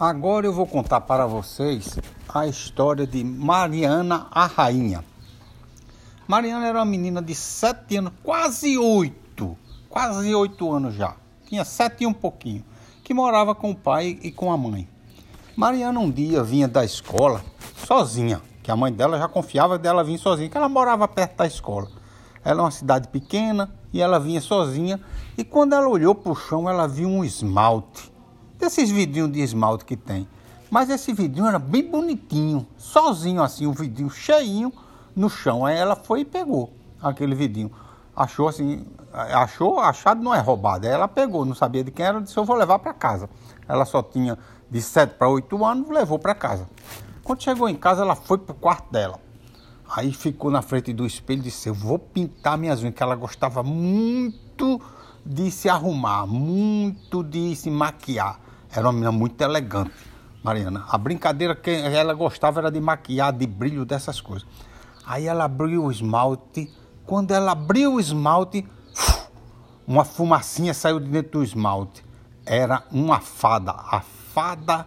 Agora eu vou contar para vocês a história de Mariana a Rainha. Mariana era uma menina de sete anos, quase oito, quase oito anos já. Tinha sete e um pouquinho, que morava com o pai e com a mãe. Mariana um dia vinha da escola sozinha, que a mãe dela já confiava dela vir sozinha, que ela morava perto da escola. Ela é uma cidade pequena e ela vinha sozinha. E quando ela olhou para o chão, ela viu um esmalte desses vidrinhos de esmalte que tem. Mas esse vidrinho era bem bonitinho, sozinho assim, um vidrinho cheinho no chão. Aí ela foi e pegou aquele vidrinho. Achou assim, achou, achado não é roubado. Aí ela pegou, não sabia de quem era, disse: Eu vou levar para casa. Ela só tinha de 7 para 8 anos, levou para casa. Quando chegou em casa, ela foi para o quarto dela. Aí ficou na frente do espelho e disse: Eu vou pintar minhas unhas, que ela gostava muito de se arrumar, muito de se maquiar. Era uma menina muito elegante, Mariana. A brincadeira que ela gostava era de maquiar, de brilho, dessas coisas. Aí ela abriu o esmalte. Quando ela abriu o esmalte, uma fumacinha saiu de dentro do esmalte. Era uma fada, a fada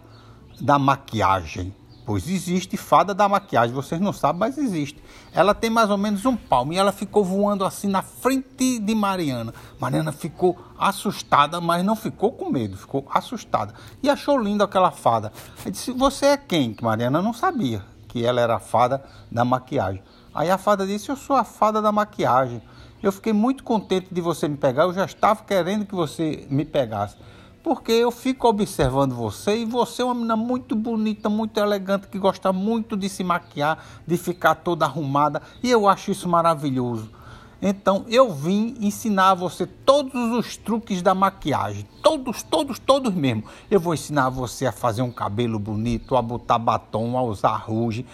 da maquiagem. Pois existe fada da maquiagem, vocês não sabem, mas existe. Ela tem mais ou menos um palmo e ela ficou voando assim na frente de Mariana. Mariana ficou assustada, mas não ficou com medo, ficou assustada. E achou lindo aquela fada. Aí disse: Você é quem? Que Mariana não sabia que ela era a fada da maquiagem. Aí a fada disse: Eu sou a fada da maquiagem. Eu fiquei muito contente de você me pegar, eu já estava querendo que você me pegasse porque eu fico observando você e você é uma menina muito bonita, muito elegante, que gosta muito de se maquiar, de ficar toda arrumada, e eu acho isso maravilhoso. Então eu vim ensinar a você todos os truques da maquiagem, todos, todos, todos mesmo. Eu vou ensinar você a fazer um cabelo bonito, a botar batom, a usar rouge,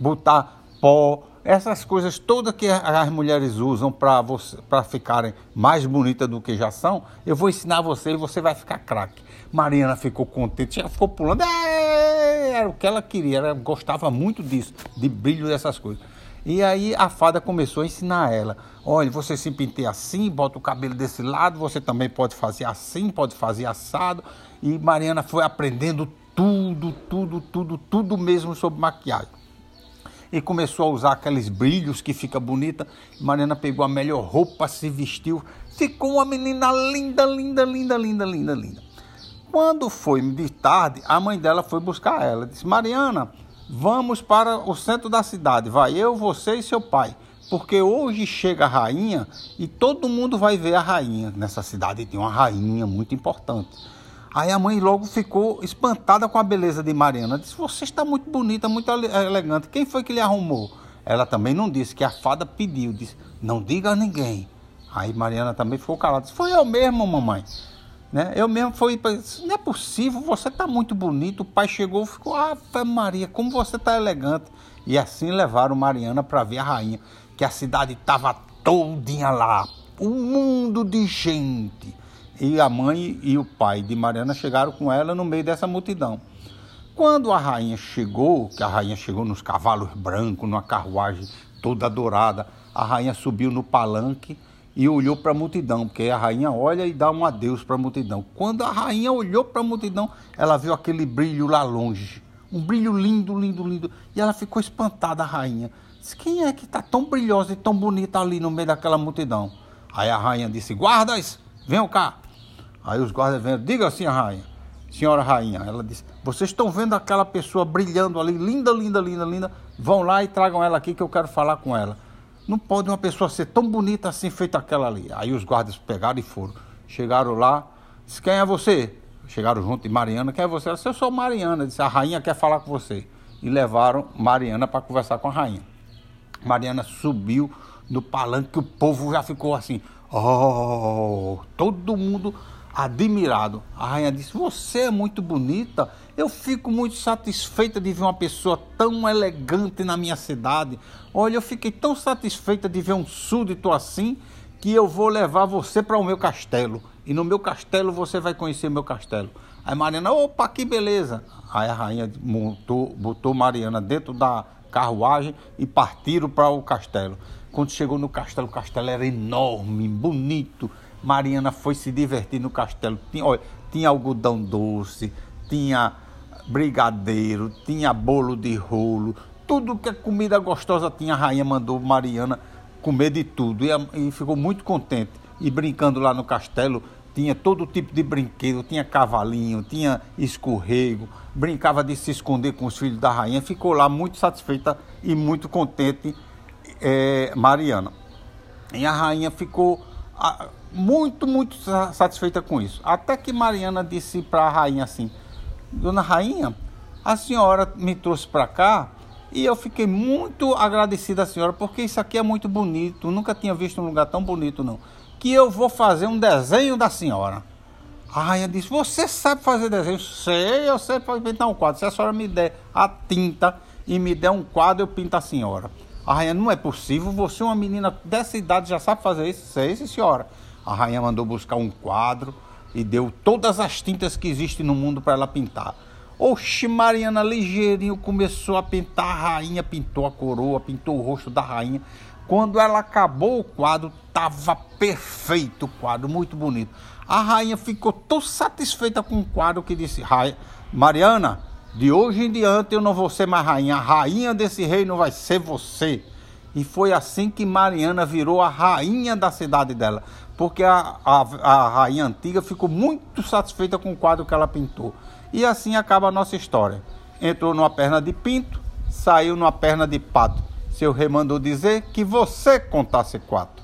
botar pó, essas coisas todas que as mulheres usam para ficarem mais bonitas do que já são, eu vou ensinar você e você vai ficar craque. Mariana ficou contente, já ficou pulando, era o que ela queria, ela gostava muito disso, de brilho dessas coisas. E aí a fada começou a ensinar ela: olha, você se penteia assim, bota o cabelo desse lado, você também pode fazer assim, pode fazer assado. E Mariana foi aprendendo tudo, tudo, tudo, tudo mesmo sobre maquiagem e começou a usar aqueles brilhos que fica bonita. Mariana pegou a melhor roupa, se vestiu, ficou uma menina linda, linda, linda, linda, linda, linda. Quando foi de tarde, a mãe dela foi buscar ela. Disse: Mariana, vamos para o centro da cidade. Vai eu, você e seu pai. Porque hoje chega a rainha e todo mundo vai ver a rainha. Nessa cidade tem uma rainha muito importante. Aí a mãe logo ficou espantada com a beleza de Mariana. Disse: Você está muito bonita, muito elegante. Quem foi que lhe arrumou? Ela também não disse, que a fada pediu. Disse: Não diga a ninguém. Aí Mariana também ficou calada. Disse: Foi eu mesmo, mamãe. Né? Eu mesmo fui. Não é possível, você está muito bonito. O pai chegou e ficou: Ah, Maria, como você está elegante. E assim levaram Mariana para ver a rainha. Que a cidade estava todinha lá. Um mundo de gente e a mãe e o pai de Mariana chegaram com ela no meio dessa multidão. Quando a rainha chegou, que a rainha chegou nos cavalos brancos, numa carruagem toda dourada, a rainha subiu no palanque e olhou para a multidão, porque a rainha olha e dá um adeus para a multidão. Quando a rainha olhou para a multidão, ela viu aquele brilho lá longe, um brilho lindo, lindo, lindo, e ela ficou espantada, a rainha. Disse, quem é que está tão brilhosa e tão bonita ali no meio daquela multidão? Aí a rainha disse, guardas, venham cá. Aí os guardas vêm, diga assim a rainha, senhora rainha. Ela disse, vocês estão vendo aquela pessoa brilhando ali, linda, linda, linda, linda. Vão lá e tragam ela aqui que eu quero falar com ela. Não pode uma pessoa ser tão bonita assim, feita aquela ali. Aí os guardas pegaram e foram. Chegaram lá, disse, quem é você? Chegaram junto de Mariana, quem é você? Ela disse, eu sou Mariana. Disse, a rainha quer falar com você. E levaram Mariana para conversar com a rainha. Mariana subiu no palanque, o povo já ficou assim, oh, todo mundo admirado. A rainha disse: Você é muito bonita. Eu fico muito satisfeita de ver uma pessoa tão elegante na minha cidade. Olha, eu fiquei tão satisfeita de ver um súdito assim que eu vou levar você para o meu castelo. E no meu castelo você vai conhecer meu castelo. Aí Mariana, opa, que beleza. Aí a rainha montou, botou Mariana dentro da carruagem e partiram para o castelo. Quando chegou no castelo, o castelo era enorme, bonito. Mariana foi se divertir no castelo. Tinha, olha, tinha algodão doce, tinha brigadeiro, tinha bolo de rolo, tudo que é comida gostosa tinha. A rainha mandou Mariana comer de tudo. E, e ficou muito contente. E brincando lá no castelo, tinha todo tipo de brinquedo, tinha cavalinho, tinha escorrego, brincava de se esconder com os filhos da rainha, ficou lá muito satisfeita e muito contente, é, Mariana. E a rainha ficou a, muito, muito satisfeita com isso. Até que Mariana disse para a rainha assim: Dona Rainha, a senhora me trouxe para cá e eu fiquei muito agradecida à senhora porque isso aqui é muito bonito. Nunca tinha visto um lugar tão bonito, não que eu vou fazer um desenho da senhora. A rainha disse: Você sabe fazer desenho? Sei, eu sei pintar um quadro. Se a senhora me der a tinta e me der um quadro, eu pinto a senhora. A rainha, não é possível, você, uma menina dessa idade, já sabe fazer isso? Sei, sim, senhora. A rainha mandou buscar um quadro e deu todas as tintas que existem no mundo para ela pintar. Oxe, Mariana ligeirinho começou a pintar a rainha, pintou a coroa, pintou o rosto da rainha. Quando ela acabou o quadro, estava perfeito o quadro, muito bonito. A rainha ficou tão satisfeita com o quadro que disse: Mariana, de hoje em diante eu não vou ser mais rainha, a rainha desse reino vai ser você. E foi assim que Mariana virou a rainha da cidade dela, porque a, a, a rainha antiga ficou muito satisfeita com o quadro que ela pintou. E assim acaba a nossa história. Entrou numa perna de pinto, saiu numa perna de pato. Seu rei mandou dizer que você contasse quatro.